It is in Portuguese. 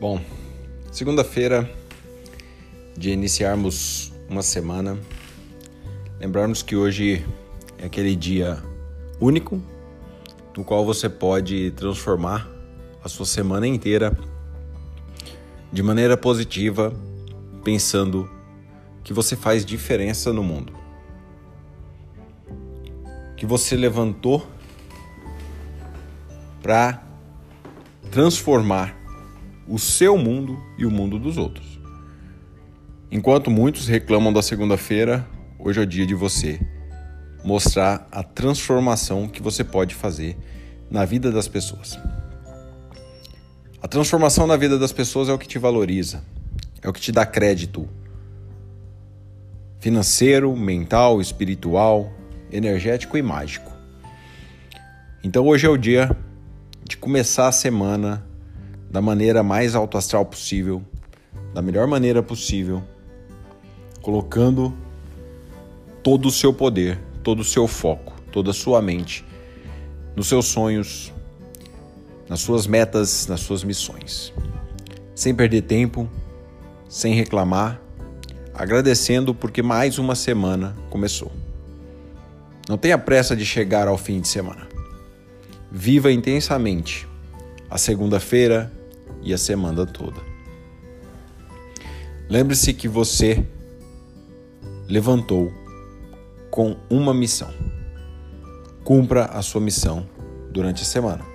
Bom, segunda-feira de iniciarmos uma semana, lembrarmos que hoje é aquele dia único no qual você pode transformar a sua semana inteira de maneira positiva, pensando que você faz diferença no mundo. Que você levantou para transformar o seu mundo e o mundo dos outros. Enquanto muitos reclamam da segunda-feira, hoje é o dia de você mostrar a transformação que você pode fazer na vida das pessoas. A transformação na vida das pessoas é o que te valoriza, é o que te dá crédito financeiro, mental, espiritual, energético e mágico. Então hoje é o dia de começar a semana da maneira mais alto astral possível, da melhor maneira possível, colocando todo o seu poder, todo o seu foco, toda a sua mente nos seus sonhos, nas suas metas, nas suas missões. Sem perder tempo, sem reclamar, agradecendo porque mais uma semana começou. Não tenha pressa de chegar ao fim de semana. Viva intensamente a segunda-feira, e a semana toda. Lembre-se que você levantou com uma missão. Cumpra a sua missão durante a semana.